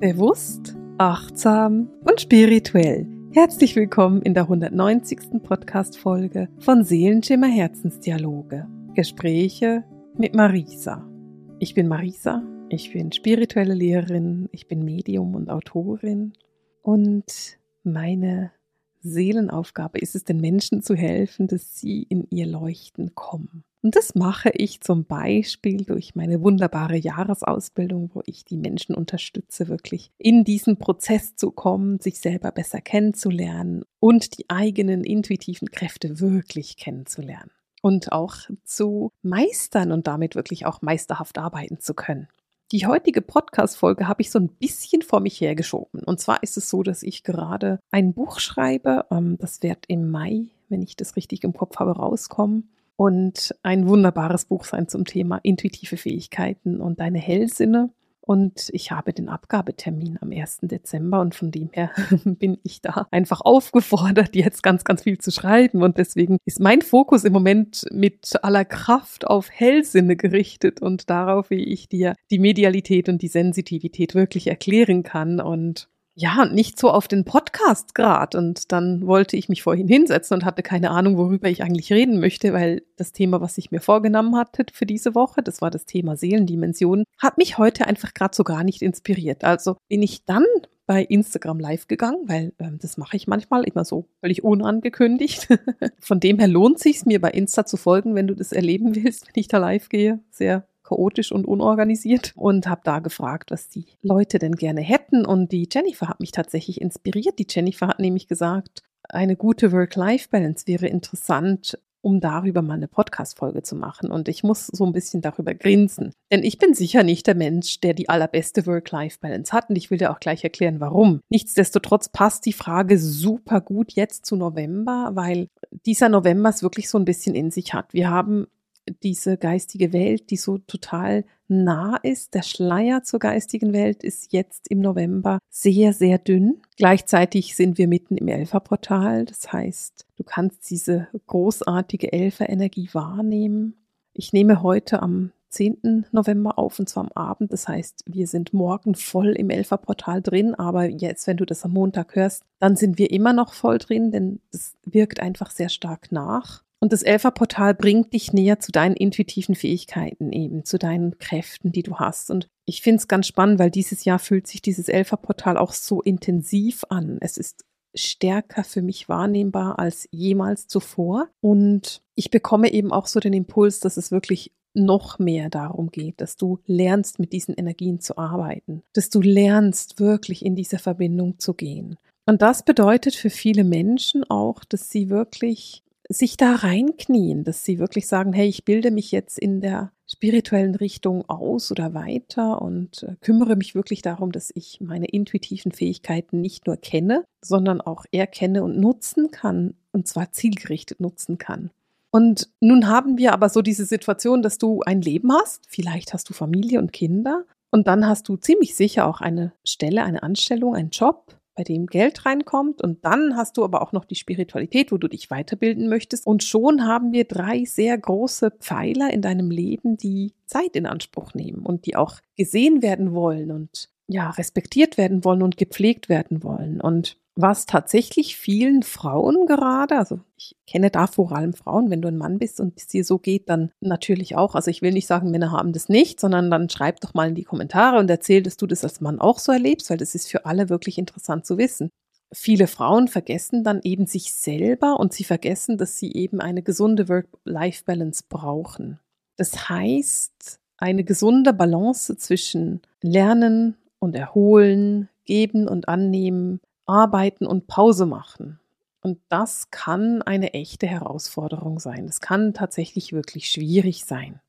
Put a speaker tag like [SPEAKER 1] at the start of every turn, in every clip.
[SPEAKER 1] Bewusst, achtsam und spirituell. Herzlich willkommen in der 190. Podcast-Folge von Seelenschimmer Herzensdialoge. Gespräche mit Marisa. Ich bin Marisa, ich bin spirituelle Lehrerin, ich bin Medium und Autorin und meine Seelenaufgabe ist es, den Menschen zu helfen, dass sie in ihr Leuchten kommen. Und das mache ich zum Beispiel durch meine wunderbare Jahresausbildung, wo ich die Menschen unterstütze, wirklich in diesen Prozess zu kommen, sich selber besser kennenzulernen und die eigenen intuitiven Kräfte wirklich kennenzulernen und auch zu meistern und damit wirklich auch meisterhaft arbeiten zu können. Die heutige Podcast-Folge habe ich so ein bisschen vor mich hergeschoben. Und zwar ist es so, dass ich gerade ein Buch schreibe. Ähm, das wird im Mai, wenn ich das richtig im Kopf habe, rauskommen. Und ein wunderbares Buch sein zum Thema intuitive Fähigkeiten und deine Hellsinne. Und ich habe den Abgabetermin am 1. Dezember und von dem her bin ich da einfach aufgefordert, jetzt ganz, ganz viel zu schreiben. Und deswegen ist mein Fokus im Moment mit aller Kraft auf Hellsinne gerichtet und darauf, wie ich dir die Medialität und die Sensitivität wirklich erklären kann. Und ja, nicht so auf den Podcast grad. Und dann wollte ich mich vorhin hinsetzen und hatte keine Ahnung, worüber ich eigentlich reden möchte, weil das Thema, was ich mir vorgenommen hatte für diese Woche, das war das Thema Seelendimension, hat mich heute einfach gerade so gar nicht inspiriert. Also bin ich dann bei Instagram live gegangen, weil ähm, das mache ich manchmal immer so völlig unangekündigt. Von dem her lohnt sich mir bei Insta zu folgen, wenn du das erleben willst, wenn ich da live gehe. Sehr chaotisch und unorganisiert und habe da gefragt, was die Leute denn gerne hätten. Und die Jennifer hat mich tatsächlich inspiriert. Die Jennifer hat nämlich gesagt, eine gute Work-Life-Balance wäre interessant, um darüber mal eine Podcast-Folge zu machen. Und ich muss so ein bisschen darüber grinsen. Denn ich bin sicher nicht der Mensch, der die allerbeste Work-Life-Balance hat. Und ich will dir auch gleich erklären, warum. Nichtsdestotrotz passt die Frage super gut jetzt zu November, weil dieser November es wirklich so ein bisschen in sich hat. Wir haben diese geistige Welt, die so total nah ist. Der Schleier zur geistigen Welt ist jetzt im November sehr, sehr dünn. Gleichzeitig sind wir mitten im Elferportal. Das heißt, du kannst diese großartige Elferenergie wahrnehmen. Ich nehme heute am 10. November auf und zwar am Abend. Das heißt, wir sind morgen voll im Elferportal drin, aber jetzt, wenn du das am Montag hörst, dann sind wir immer noch voll drin, denn das wirkt einfach sehr stark nach. Und das Elferportal bringt dich näher zu deinen intuitiven Fähigkeiten eben, zu deinen Kräften, die du hast. Und ich finde es ganz spannend, weil dieses Jahr fühlt sich dieses Elferportal auch so intensiv an. Es ist stärker für mich wahrnehmbar als jemals zuvor. Und ich bekomme eben auch so den Impuls, dass es wirklich noch mehr darum geht, dass du lernst, mit diesen Energien zu arbeiten, dass du lernst, wirklich in diese Verbindung zu gehen. Und das bedeutet für viele Menschen auch, dass sie wirklich sich da reinknien, dass sie wirklich sagen, hey, ich bilde mich jetzt in der spirituellen Richtung aus oder weiter und äh, kümmere mich wirklich darum, dass ich meine intuitiven Fähigkeiten nicht nur kenne, sondern auch erkenne und nutzen kann, und zwar zielgerichtet nutzen kann. Und nun haben wir aber so diese Situation, dass du ein Leben hast, vielleicht hast du Familie und Kinder, und dann hast du ziemlich sicher auch eine Stelle, eine Anstellung, einen Job, bei dem Geld reinkommt. Und dann hast du aber auch noch die Spiritualität, wo du dich weiterbilden möchtest. Und schon haben wir drei sehr große Pfeiler in deinem Leben, die Zeit in Anspruch nehmen und die auch gesehen werden wollen und ja, respektiert werden wollen und gepflegt werden wollen. Und was tatsächlich vielen Frauen gerade, also ich kenne da vor allem Frauen, wenn du ein Mann bist und es dir so geht, dann natürlich auch. Also ich will nicht sagen, Männer haben das nicht, sondern dann schreib doch mal in die Kommentare und erzähl, dass du das als Mann auch so erlebst, weil das ist für alle wirklich interessant zu wissen. Viele Frauen vergessen dann eben sich selber und sie vergessen, dass sie eben eine gesunde Work-Life-Balance brauchen. Das heißt, eine gesunde Balance zwischen Lernen und Erholen, Geben und Annehmen, arbeiten und Pause machen. Und das kann eine echte Herausforderung sein. Das kann tatsächlich wirklich schwierig sein.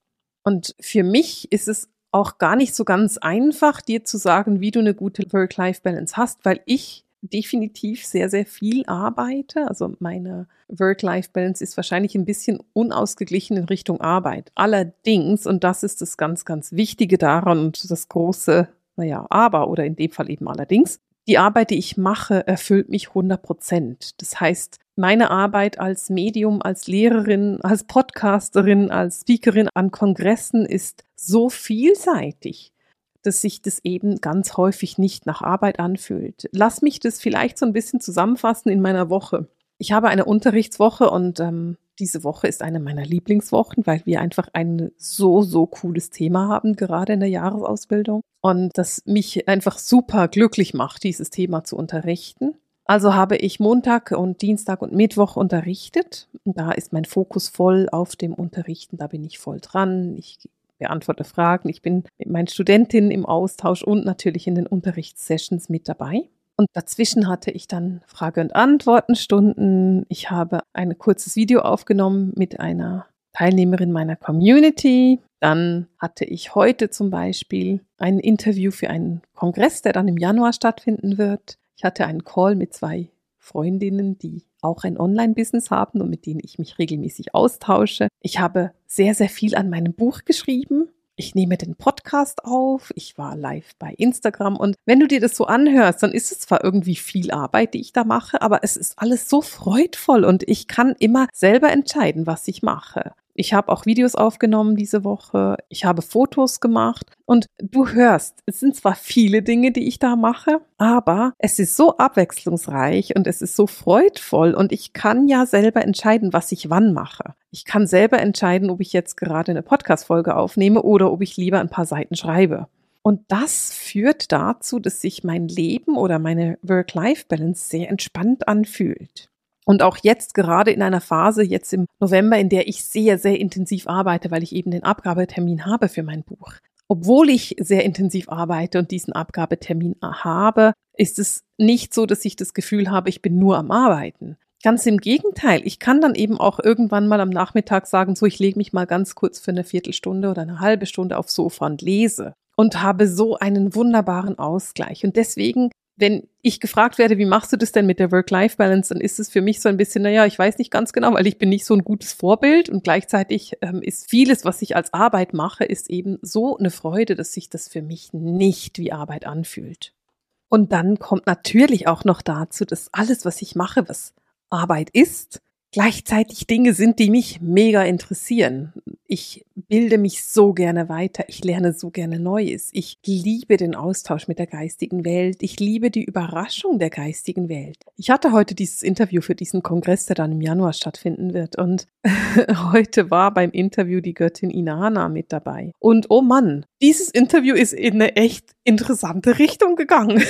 [SPEAKER 1] Und für mich ist es auch gar nicht so ganz einfach, dir zu sagen, wie du eine gute Work-Life-Balance hast, weil ich definitiv sehr, sehr viel arbeite. Also meine Work-Life-Balance ist wahrscheinlich ein bisschen unausgeglichen in Richtung Arbeit. Allerdings, und das ist das ganz, ganz Wichtige daran und das große, naja, aber oder in dem Fall eben allerdings, die Arbeit, die ich mache, erfüllt mich 100 Prozent. Das heißt, meine Arbeit als Medium, als Lehrerin, als Podcasterin, als Speakerin an Kongressen ist so vielseitig, dass sich das eben ganz häufig nicht nach Arbeit anfühlt. Lass mich das vielleicht so ein bisschen zusammenfassen in meiner Woche. Ich habe eine Unterrichtswoche und ähm, diese Woche ist eine meiner Lieblingswochen, weil wir einfach ein so, so cooles Thema haben, gerade in der Jahresausbildung. Und das mich einfach super glücklich macht, dieses Thema zu unterrichten. Also habe ich Montag und Dienstag und Mittwoch unterrichtet. Da ist mein Fokus voll auf dem Unterrichten. Da bin ich voll dran. Ich beantworte Fragen. Ich bin mit meinen Studentinnen im Austausch und natürlich in den Unterrichtssessions mit dabei. Und dazwischen hatte ich dann Frage- und Antwortenstunden. Ich habe ein kurzes Video aufgenommen mit einer Teilnehmerin meiner Community. Dann hatte ich heute zum Beispiel ein Interview für einen Kongress, der dann im Januar stattfinden wird. Ich hatte einen Call mit zwei Freundinnen, die auch ein Online-Business haben und mit denen ich mich regelmäßig austausche. Ich habe sehr, sehr viel an meinem Buch geschrieben. Ich nehme den Podcast auf, ich war live bei Instagram und wenn du dir das so anhörst, dann ist es zwar irgendwie viel Arbeit, die ich da mache, aber es ist alles so freudvoll und ich kann immer selber entscheiden, was ich mache. Ich habe auch Videos aufgenommen diese Woche. Ich habe Fotos gemacht. Und du hörst, es sind zwar viele Dinge, die ich da mache, aber es ist so abwechslungsreich und es ist so freudvoll und ich kann ja selber entscheiden, was ich wann mache. Ich kann selber entscheiden, ob ich jetzt gerade eine Podcast-Folge aufnehme oder ob ich lieber ein paar Seiten schreibe. Und das führt dazu, dass sich mein Leben oder meine Work-Life-Balance sehr entspannt anfühlt. Und auch jetzt gerade in einer Phase, jetzt im November, in der ich sehr, sehr intensiv arbeite, weil ich eben den Abgabetermin habe für mein Buch. Obwohl ich sehr intensiv arbeite und diesen Abgabetermin habe, ist es nicht so, dass ich das Gefühl habe, ich bin nur am Arbeiten. Ganz im Gegenteil, ich kann dann eben auch irgendwann mal am Nachmittag sagen, so ich lege mich mal ganz kurz für eine Viertelstunde oder eine halbe Stunde aufs Sofa und lese und habe so einen wunderbaren Ausgleich. Und deswegen wenn ich gefragt werde, wie machst du das denn mit der Work-Life-Balance, dann ist es für mich so ein bisschen, naja, ich weiß nicht ganz genau, weil ich bin nicht so ein gutes Vorbild und gleichzeitig ähm, ist vieles, was ich als Arbeit mache, ist eben so eine Freude, dass sich das für mich nicht wie Arbeit anfühlt. Und dann kommt natürlich auch noch dazu, dass alles, was ich mache, was Arbeit ist, gleichzeitig Dinge sind, die mich mega interessieren. Ich bilde mich so gerne weiter, ich lerne so gerne Neues. Ich liebe den Austausch mit der geistigen Welt, ich liebe die Überraschung der geistigen Welt. Ich hatte heute dieses Interview für diesen Kongress, der dann im Januar stattfinden wird und heute war beim Interview die Göttin Inanna mit dabei. Und oh Mann, dieses Interview ist in eine echt interessante Richtung gegangen.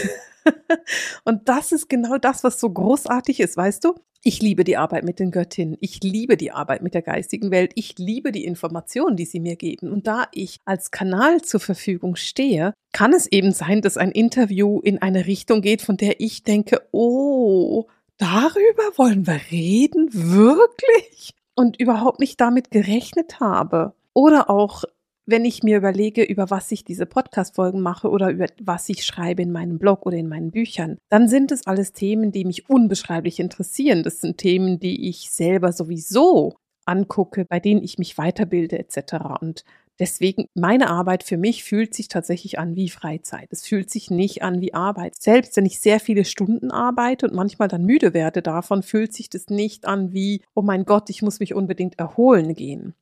[SPEAKER 1] und das ist genau das, was so großartig ist, weißt du? Ich liebe die Arbeit mit den Göttinnen. Ich liebe die Arbeit mit der geistigen Welt. Ich liebe die Informationen, die sie mir geben. Und da ich als Kanal zur Verfügung stehe, kann es eben sein, dass ein Interview in eine Richtung geht, von der ich denke, oh, darüber wollen wir reden? Wirklich? Und überhaupt nicht damit gerechnet habe. Oder auch wenn ich mir überlege, über was ich diese Podcast-Folgen mache oder über was ich schreibe in meinem Blog oder in meinen Büchern, dann sind es alles Themen, die mich unbeschreiblich interessieren. Das sind Themen, die ich selber sowieso angucke, bei denen ich mich weiterbilde etc. Und deswegen, meine Arbeit für mich fühlt sich tatsächlich an wie Freizeit. Es fühlt sich nicht an wie Arbeit. Selbst wenn ich sehr viele Stunden arbeite und manchmal dann müde werde davon, fühlt sich das nicht an wie, oh mein Gott, ich muss mich unbedingt erholen gehen.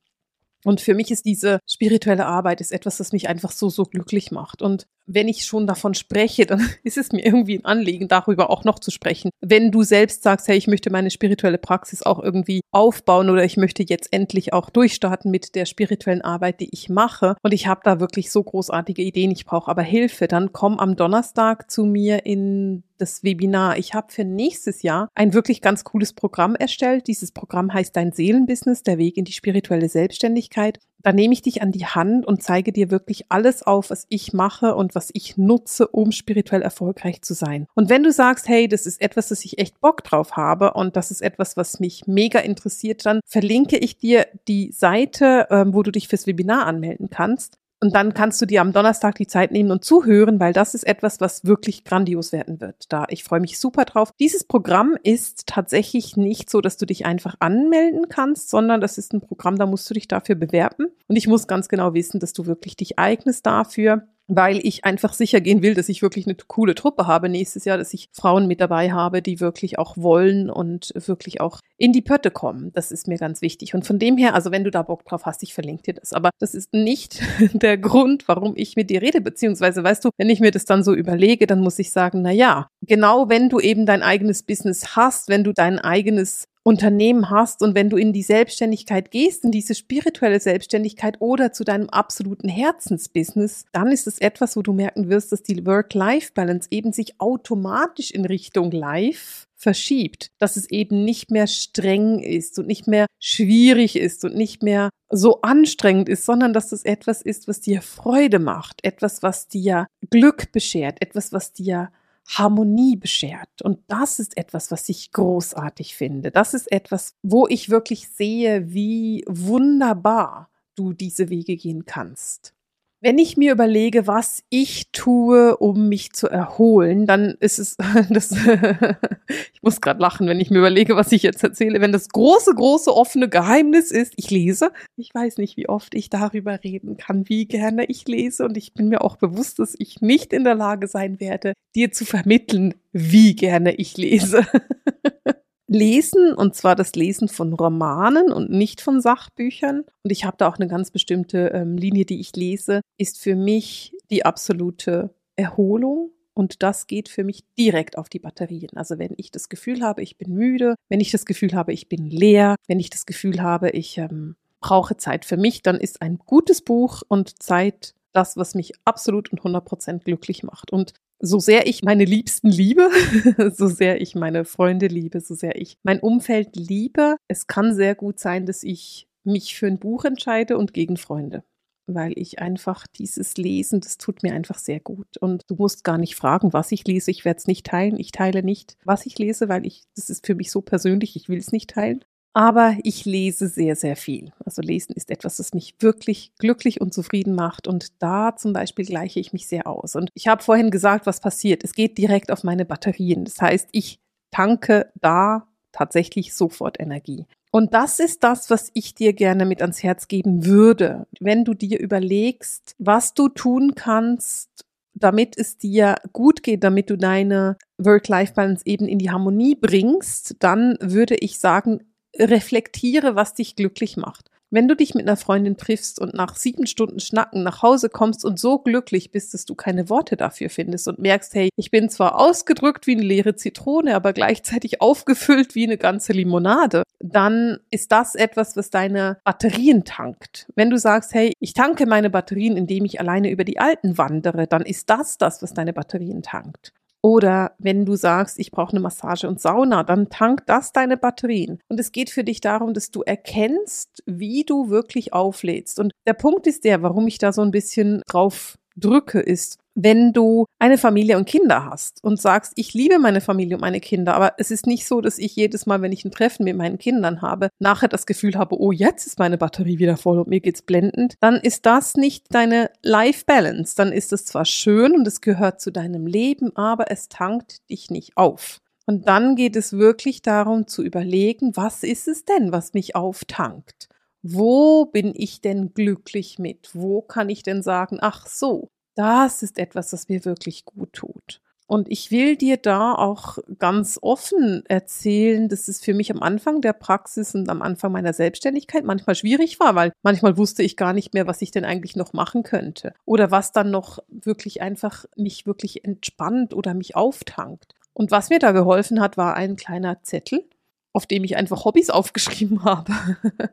[SPEAKER 1] Und für mich ist diese spirituelle Arbeit ist etwas, das mich einfach so, so glücklich macht. Und wenn ich schon davon spreche, dann ist es mir irgendwie ein Anliegen, darüber auch noch zu sprechen. Wenn du selbst sagst, hey, ich möchte meine spirituelle Praxis auch irgendwie aufbauen oder ich möchte jetzt endlich auch durchstarten mit der spirituellen Arbeit, die ich mache und ich habe da wirklich so großartige Ideen, ich brauche aber Hilfe, dann komm am Donnerstag zu mir in das Webinar. Ich habe für nächstes Jahr ein wirklich ganz cooles Programm erstellt. Dieses Programm heißt Dein Seelenbusiness, der Weg in die spirituelle Selbstständigkeit da nehme ich dich an die Hand und zeige dir wirklich alles auf, was ich mache und was ich nutze, um spirituell erfolgreich zu sein. Und wenn du sagst, hey, das ist etwas, das ich echt Bock drauf habe und das ist etwas, was mich mega interessiert, dann verlinke ich dir die Seite, ähm, wo du dich fürs Webinar anmelden kannst. Und dann kannst du dir am Donnerstag die Zeit nehmen und zuhören, weil das ist etwas, was wirklich grandios werden wird. Da ich freue mich super drauf. Dieses Programm ist tatsächlich nicht so, dass du dich einfach anmelden kannst, sondern das ist ein Programm, da musst du dich dafür bewerben. Und ich muss ganz genau wissen, dass du wirklich dich eignest dafür. Weil ich einfach sicher gehen will, dass ich wirklich eine coole Truppe habe nächstes Jahr, dass ich Frauen mit dabei habe, die wirklich auch wollen und wirklich auch in die Pötte kommen. Das ist mir ganz wichtig. Und von dem her, also wenn du da Bock drauf hast, ich verlinke dir das. Aber das ist nicht der Grund, warum ich mit dir rede, beziehungsweise weißt du, wenn ich mir das dann so überlege, dann muss ich sagen, na ja, genau wenn du eben dein eigenes Business hast, wenn du dein eigenes Unternehmen hast und wenn du in die Selbstständigkeit gehst, in diese spirituelle Selbstständigkeit oder zu deinem absoluten Herzensbusiness, dann ist es etwas, wo du merken wirst, dass die Work-Life-Balance eben sich automatisch in Richtung Life verschiebt, dass es eben nicht mehr streng ist und nicht mehr schwierig ist und nicht mehr so anstrengend ist, sondern dass es etwas ist, was dir Freude macht, etwas, was dir Glück beschert, etwas, was dir Harmonie beschert. Und das ist etwas, was ich großartig finde. Das ist etwas, wo ich wirklich sehe, wie wunderbar du diese Wege gehen kannst. Wenn ich mir überlege, was ich tue, um mich zu erholen, dann ist es das ich muss gerade lachen, wenn ich mir überlege, was ich jetzt erzähle, wenn das große große offene Geheimnis ist, ich lese. Ich weiß nicht, wie oft ich darüber reden kann, wie gerne ich lese und ich bin mir auch bewusst, dass ich nicht in der Lage sein werde, dir zu vermitteln, wie gerne ich lese. Lesen, und zwar das Lesen von Romanen und nicht von Sachbüchern. Und ich habe da auch eine ganz bestimmte ähm, Linie, die ich lese, ist für mich die absolute Erholung. Und das geht für mich direkt auf die Batterien. Also wenn ich das Gefühl habe, ich bin müde, wenn ich das Gefühl habe, ich bin leer, wenn ich das Gefühl habe, ich ähm, brauche Zeit für mich, dann ist ein gutes Buch und Zeit das, was mich absolut und 100% glücklich macht. Und so sehr ich meine Liebsten liebe, so sehr ich meine Freunde liebe, so sehr ich mein Umfeld liebe, es kann sehr gut sein, dass ich mich für ein Buch entscheide und gegen Freunde. Weil ich einfach dieses Lesen, das tut mir einfach sehr gut. Und du musst gar nicht fragen, was ich lese. Ich werde es nicht teilen. Ich teile nicht, was ich lese, weil ich, das ist für mich so persönlich, ich will es nicht teilen. Aber ich lese sehr, sehr viel. Also lesen ist etwas, das mich wirklich glücklich und zufrieden macht. Und da zum Beispiel gleiche ich mich sehr aus. Und ich habe vorhin gesagt, was passiert. Es geht direkt auf meine Batterien. Das heißt, ich tanke da tatsächlich sofort Energie. Und das ist das, was ich dir gerne mit ans Herz geben würde. Wenn du dir überlegst, was du tun kannst, damit es dir gut geht, damit du deine Work-Life-Balance eben in die Harmonie bringst, dann würde ich sagen, reflektiere, was dich glücklich macht. Wenn du dich mit einer Freundin triffst und nach sieben Stunden Schnacken nach Hause kommst und so glücklich bist, dass du keine Worte dafür findest und merkst, hey, ich bin zwar ausgedrückt wie eine leere Zitrone, aber gleichzeitig aufgefüllt wie eine ganze Limonade, dann ist das etwas, was deine Batterien tankt. Wenn du sagst, hey, ich tanke meine Batterien, indem ich alleine über die Alten wandere, dann ist das das, was deine Batterien tankt. Oder wenn du sagst, ich brauche eine Massage und Sauna, dann tankt das deine Batterien. Und es geht für dich darum, dass du erkennst, wie du wirklich auflädst. Und der Punkt ist der, warum ich da so ein bisschen drauf drücke, ist, wenn du eine Familie und Kinder hast und sagst, ich liebe meine Familie und meine Kinder, aber es ist nicht so, dass ich jedes Mal, wenn ich ein Treffen mit meinen Kindern habe, nachher das Gefühl habe, oh, jetzt ist meine Batterie wieder voll und mir geht's blendend, dann ist das nicht deine Life Balance. Dann ist es zwar schön und es gehört zu deinem Leben, aber es tankt dich nicht auf. Und dann geht es wirklich darum zu überlegen, was ist es denn, was mich auftankt? Wo bin ich denn glücklich mit? Wo kann ich denn sagen, ach so, das ist etwas, das mir wirklich gut tut. Und ich will dir da auch ganz offen erzählen, dass es für mich am Anfang der Praxis und am Anfang meiner Selbstständigkeit manchmal schwierig war, weil manchmal wusste ich gar nicht mehr, was ich denn eigentlich noch machen könnte oder was dann noch wirklich einfach mich wirklich entspannt oder mich auftankt. Und was mir da geholfen hat, war ein kleiner Zettel, auf dem ich einfach Hobbys aufgeschrieben habe.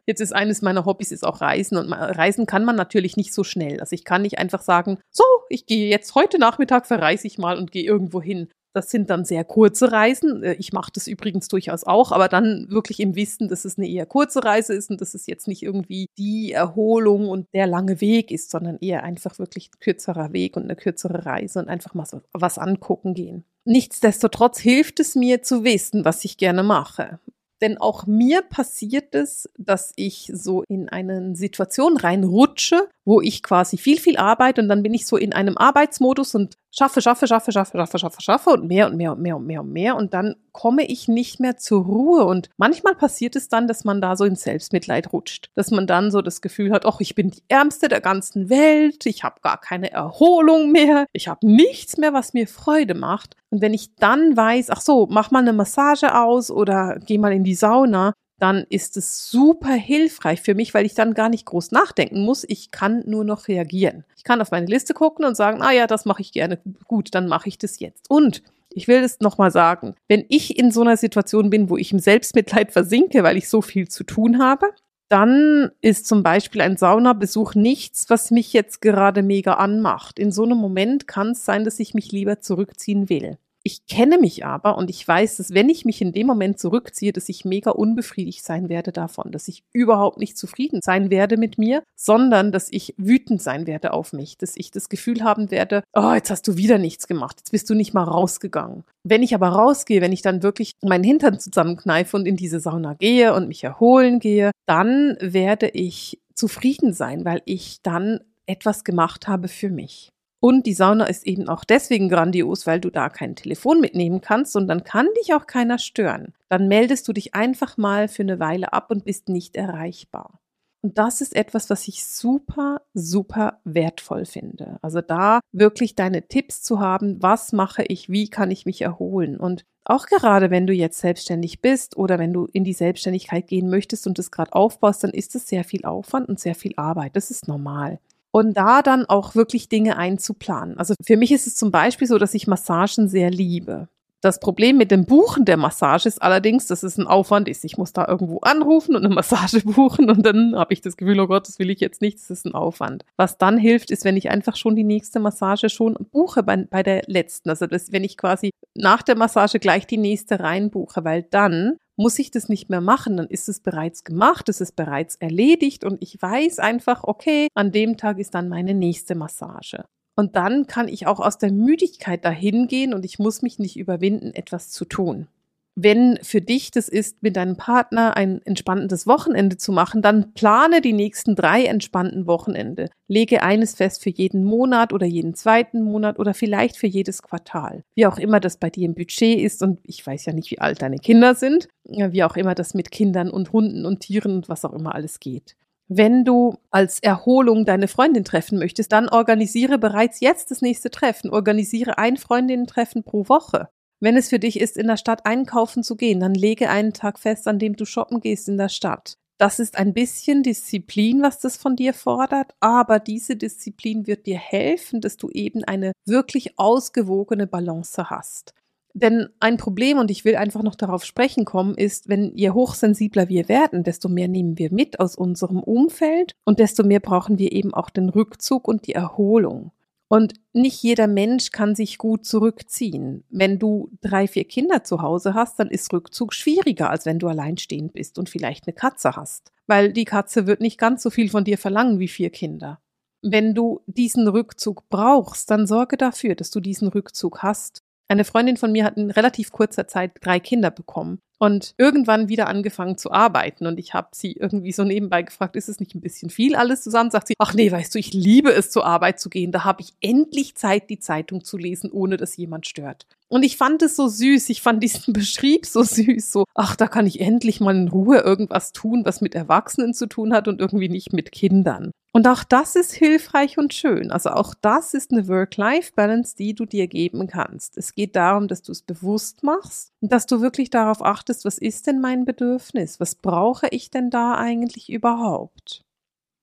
[SPEAKER 1] Jetzt ist eines meiner Hobbys ist auch Reisen und Reisen kann man natürlich nicht so schnell. Also ich kann nicht einfach sagen, so, ich gehe jetzt heute Nachmittag verreise ich mal und gehe irgendwo hin. Das sind dann sehr kurze Reisen. Äh, ich mache das übrigens durchaus auch, aber dann wirklich im Wissen, dass es eine eher kurze Reise ist und dass es jetzt nicht irgendwie die Erholung und der lange Weg ist, sondern eher einfach wirklich ein kürzerer Weg und eine kürzere Reise und einfach mal so was angucken gehen. Nichtsdestotrotz hilft es mir zu wissen, was ich gerne mache. Denn auch mir passiert es, dass ich so in eine Situation reinrutsche, wo ich quasi viel, viel arbeite und dann bin ich so in einem Arbeitsmodus und schaffe, schaffe, schaffe, schaffe, schaffe, schaffe, schaffe und mehr und mehr und mehr und mehr und mehr und dann komme ich nicht mehr zur Ruhe. Und manchmal passiert es dann, dass man da so in Selbstmitleid rutscht, dass man dann so das Gefühl hat, ach, ich bin die Ärmste der ganzen Welt, ich habe gar keine Erholung mehr, ich habe nichts mehr, was mir Freude macht. Und wenn ich dann weiß, ach so, mach mal eine Massage aus oder geh mal in die Sauna, dann ist es super hilfreich für mich, weil ich dann gar nicht groß nachdenken muss. Ich kann nur noch reagieren. Ich kann auf meine Liste gucken und sagen, ah ja, das mache ich gerne. Gut, dann mache ich das jetzt. Und ich will es nochmal sagen, wenn ich in so einer Situation bin, wo ich im Selbstmitleid versinke, weil ich so viel zu tun habe, dann ist zum Beispiel ein Saunabesuch nichts, was mich jetzt gerade mega anmacht. In so einem Moment kann es sein, dass ich mich lieber zurückziehen will. Ich kenne mich aber und ich weiß, dass wenn ich mich in dem Moment zurückziehe, dass ich mega unbefriedigt sein werde davon, dass ich überhaupt nicht zufrieden sein werde mit mir, sondern dass ich wütend sein werde auf mich, dass ich das Gefühl haben werde, oh, jetzt hast du wieder nichts gemacht, jetzt bist du nicht mal rausgegangen. Wenn ich aber rausgehe, wenn ich dann wirklich meinen Hintern zusammenkneife und in diese Sauna gehe und mich erholen gehe, dann werde ich zufrieden sein, weil ich dann etwas gemacht habe für mich. Und die Sauna ist eben auch deswegen grandios, weil du da kein Telefon mitnehmen kannst und dann kann dich auch keiner stören. Dann meldest du dich einfach mal für eine Weile ab und bist nicht erreichbar. Und das ist etwas, was ich super, super wertvoll finde. Also da wirklich deine Tipps zu haben, was mache ich, wie kann ich mich erholen. Und auch gerade wenn du jetzt selbstständig bist oder wenn du in die Selbstständigkeit gehen möchtest und es gerade aufbaust, dann ist es sehr viel Aufwand und sehr viel Arbeit. Das ist normal und da dann auch wirklich Dinge einzuplanen. Also für mich ist es zum Beispiel so, dass ich Massagen sehr liebe. Das Problem mit dem Buchen der Massage ist allerdings, dass es ein Aufwand ist. Ich muss da irgendwo anrufen und eine Massage buchen und dann habe ich das Gefühl, oh Gott, das will ich jetzt nicht, das ist ein Aufwand. Was dann hilft, ist, wenn ich einfach schon die nächste Massage schon buche bei, bei der letzten. Also das, wenn ich quasi nach der Massage gleich die nächste reinbuche, weil dann muss ich das nicht mehr machen, dann ist es bereits gemacht, es ist bereits erledigt und ich weiß einfach, okay, an dem Tag ist dann meine nächste Massage. Und dann kann ich auch aus der Müdigkeit dahin gehen und ich muss mich nicht überwinden, etwas zu tun wenn für dich das ist, mit deinem Partner ein entspannendes Wochenende zu machen, dann plane die nächsten drei entspannten Wochenende. Lege eines fest für jeden Monat oder jeden zweiten Monat oder vielleicht für jedes Quartal. Wie auch immer das bei dir im Budget ist und ich weiß ja nicht, wie alt deine Kinder sind, wie auch immer das mit Kindern und Hunden und Tieren und was auch immer alles geht. Wenn du als Erholung deine Freundin treffen möchtest, dann organisiere bereits jetzt das nächste Treffen. Organisiere ein Freundinnen-Treffen pro Woche. Wenn es für dich ist, in der Stadt einkaufen zu gehen, dann lege einen Tag fest, an dem du shoppen gehst in der Stadt. Das ist ein bisschen Disziplin, was das von dir fordert, aber diese Disziplin wird dir helfen, dass du eben eine wirklich ausgewogene Balance hast. Denn ein Problem, und ich will einfach noch darauf sprechen kommen, ist, wenn je hochsensibler wir werden, desto mehr nehmen wir mit aus unserem Umfeld und desto mehr brauchen wir eben auch den Rückzug und die Erholung. Und nicht jeder Mensch kann sich gut zurückziehen. Wenn du drei, vier Kinder zu Hause hast, dann ist Rückzug schwieriger, als wenn du alleinstehend bist und vielleicht eine Katze hast. Weil die Katze wird nicht ganz so viel von dir verlangen wie vier Kinder. Wenn du diesen Rückzug brauchst, dann sorge dafür, dass du diesen Rückzug hast. Eine Freundin von mir hat in relativ kurzer Zeit drei Kinder bekommen und irgendwann wieder angefangen zu arbeiten. Und ich habe sie irgendwie so nebenbei gefragt, ist es nicht ein bisschen viel alles zusammen? Sagt sie, ach nee, weißt du, ich liebe es, zur Arbeit zu gehen. Da habe ich endlich Zeit, die Zeitung zu lesen, ohne dass jemand stört. Und ich fand es so süß, ich fand diesen Beschrieb so süß, so, ach, da kann ich endlich mal in Ruhe irgendwas tun, was mit Erwachsenen zu tun hat und irgendwie nicht mit Kindern. Und auch das ist hilfreich und schön. Also auch das ist eine Work-Life-Balance, die du dir geben kannst. Es geht darum, dass du es bewusst machst dass du wirklich darauf achtest, was ist denn mein Bedürfnis? Was brauche ich denn da eigentlich überhaupt?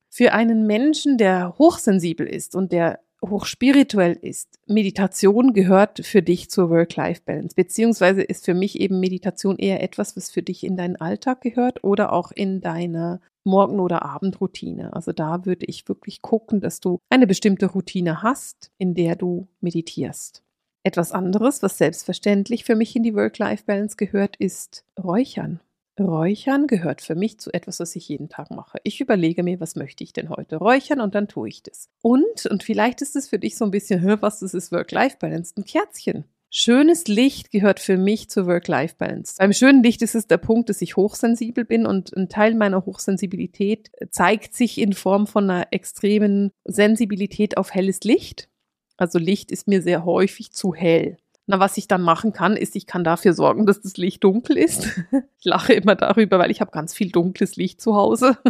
[SPEAKER 1] Für einen Menschen, der hochsensibel ist und der hochspirituell ist, Meditation gehört für dich zur Work-Life-Balance, beziehungsweise ist für mich eben Meditation eher etwas, was für dich in deinen Alltag gehört oder auch in deine Morgen- oder Abendroutine. Also da würde ich wirklich gucken, dass du eine bestimmte Routine hast, in der du meditierst. Etwas anderes, was selbstverständlich für mich in die Work-Life-Balance gehört, ist Räuchern. Räuchern gehört für mich zu etwas, was ich jeden Tag mache. Ich überlege mir, was möchte ich denn heute räuchern und dann tue ich das. Und, und vielleicht ist es für dich so ein bisschen, was das ist Work-Life-Balance, ein Kerzchen. Schönes Licht gehört für mich zur Work-Life-Balance. Beim schönen Licht ist es der Punkt, dass ich hochsensibel bin und ein Teil meiner Hochsensibilität zeigt sich in Form von einer extremen Sensibilität auf helles Licht. Also Licht ist mir sehr häufig zu hell. Na, was ich dann machen kann, ist, ich kann dafür sorgen, dass das Licht dunkel ist. Ich lache immer darüber, weil ich habe ganz viel dunkles Licht zu Hause.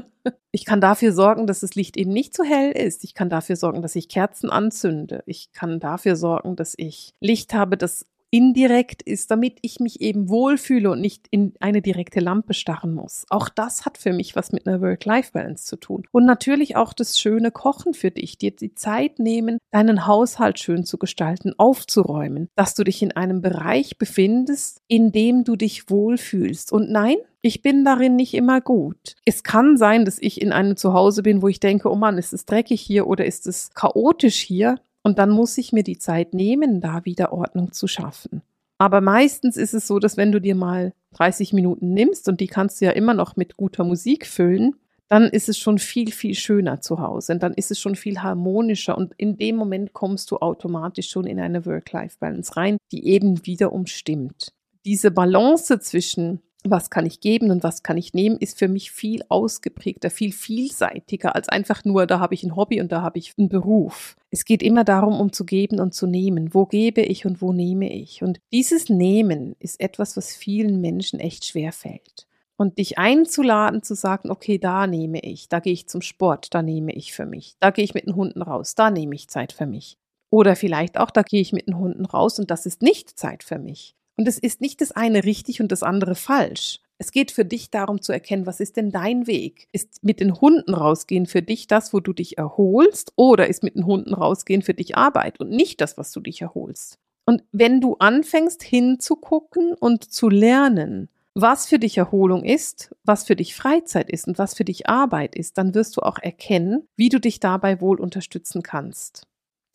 [SPEAKER 1] Ich kann dafür sorgen, dass das Licht eben nicht zu hell ist. Ich kann dafür sorgen, dass ich Kerzen anzünde. Ich kann dafür sorgen, dass ich Licht habe, das indirekt ist, damit ich mich eben wohlfühle und nicht in eine direkte Lampe starren muss. Auch das hat für mich was mit einer Work-Life-Balance zu tun. Und natürlich auch das schöne Kochen für dich, dir die Zeit nehmen, deinen Haushalt schön zu gestalten, aufzuräumen, dass du dich in einem Bereich befindest, in dem du dich wohlfühlst. Und nein, ich bin darin nicht immer gut. Es kann sein, dass ich in einem Zuhause bin, wo ich denke, oh Mann, ist es dreckig hier oder ist es chaotisch hier? Und dann muss ich mir die Zeit nehmen, da wieder Ordnung zu schaffen. Aber meistens ist es so, dass wenn du dir mal 30 Minuten nimmst und die kannst du ja immer noch mit guter Musik füllen, dann ist es schon viel, viel schöner zu Hause und dann ist es schon viel harmonischer und in dem Moment kommst du automatisch schon in eine Work-Life-Balance rein, die eben wiederum stimmt. Diese Balance zwischen was kann ich geben und was kann ich nehmen, ist für mich viel ausgeprägter, viel vielseitiger als einfach nur, da habe ich ein Hobby und da habe ich einen Beruf. Es geht immer darum, um zu geben und zu nehmen. Wo gebe ich und wo nehme ich? Und dieses Nehmen ist etwas, was vielen Menschen echt schwer fällt. Und dich einzuladen, zu sagen, okay, da nehme ich, da gehe ich zum Sport, da nehme ich für mich, da gehe ich mit den Hunden raus, da nehme ich Zeit für mich. Oder vielleicht auch, da gehe ich mit den Hunden raus und das ist nicht Zeit für mich. Und es ist nicht das eine richtig und das andere falsch. Es geht für dich darum zu erkennen, was ist denn dein Weg? Ist mit den Hunden rausgehen für dich das, wo du dich erholst, oder ist mit den Hunden rausgehen für dich Arbeit und nicht das, was du dich erholst? Und wenn du anfängst hinzugucken und zu lernen, was für dich Erholung ist, was für dich Freizeit ist und was für dich Arbeit ist, dann wirst du auch erkennen, wie du dich dabei wohl unterstützen kannst.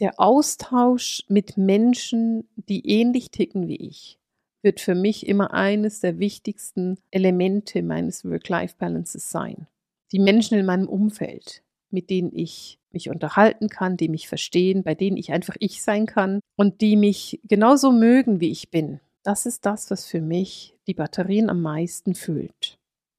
[SPEAKER 1] Der Austausch mit Menschen, die ähnlich ticken wie ich, wird für mich immer eines der wichtigsten Elemente meines Work-Life-Balances sein. Die Menschen in meinem Umfeld, mit denen ich mich unterhalten kann, die mich verstehen, bei denen ich einfach ich sein kann und die mich genauso mögen, wie ich bin. Das ist das, was für mich die Batterien am meisten füllt.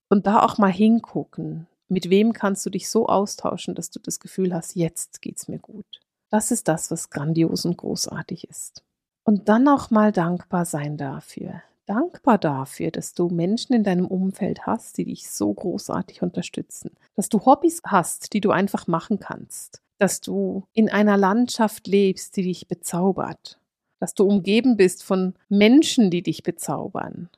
[SPEAKER 1] Und da auch mal hingucken, mit wem kannst du dich so austauschen, dass du das Gefühl hast, jetzt geht's mir gut. Das ist das, was grandios und großartig ist. Und dann auch mal dankbar sein dafür. Dankbar dafür, dass du Menschen in deinem Umfeld hast, die dich so großartig unterstützen. Dass du Hobbys hast, die du einfach machen kannst. Dass du in einer Landschaft lebst, die dich bezaubert. Dass du umgeben bist von Menschen, die dich bezaubern.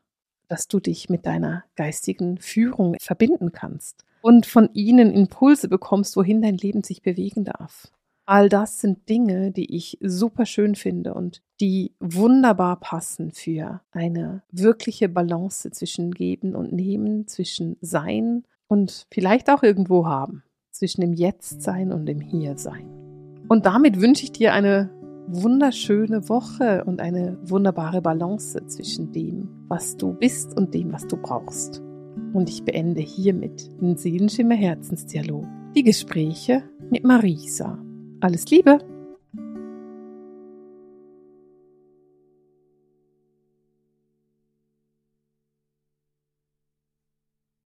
[SPEAKER 1] Dass du dich mit deiner geistigen Führung verbinden kannst und von ihnen Impulse bekommst, wohin dein Leben sich bewegen darf. All das sind Dinge, die ich super schön finde und die wunderbar passen für eine wirkliche Balance zwischen Geben und Nehmen, zwischen Sein und vielleicht auch irgendwo haben, zwischen dem Jetzt-Sein und dem Hier-Sein. Und damit wünsche ich dir eine wunderschöne Woche und eine wunderbare Balance zwischen dem, was du bist und dem, was du brauchst. Und ich beende hiermit den Seelenschimmer Herzensdialog. Die Gespräche mit Marisa. Alles Liebe!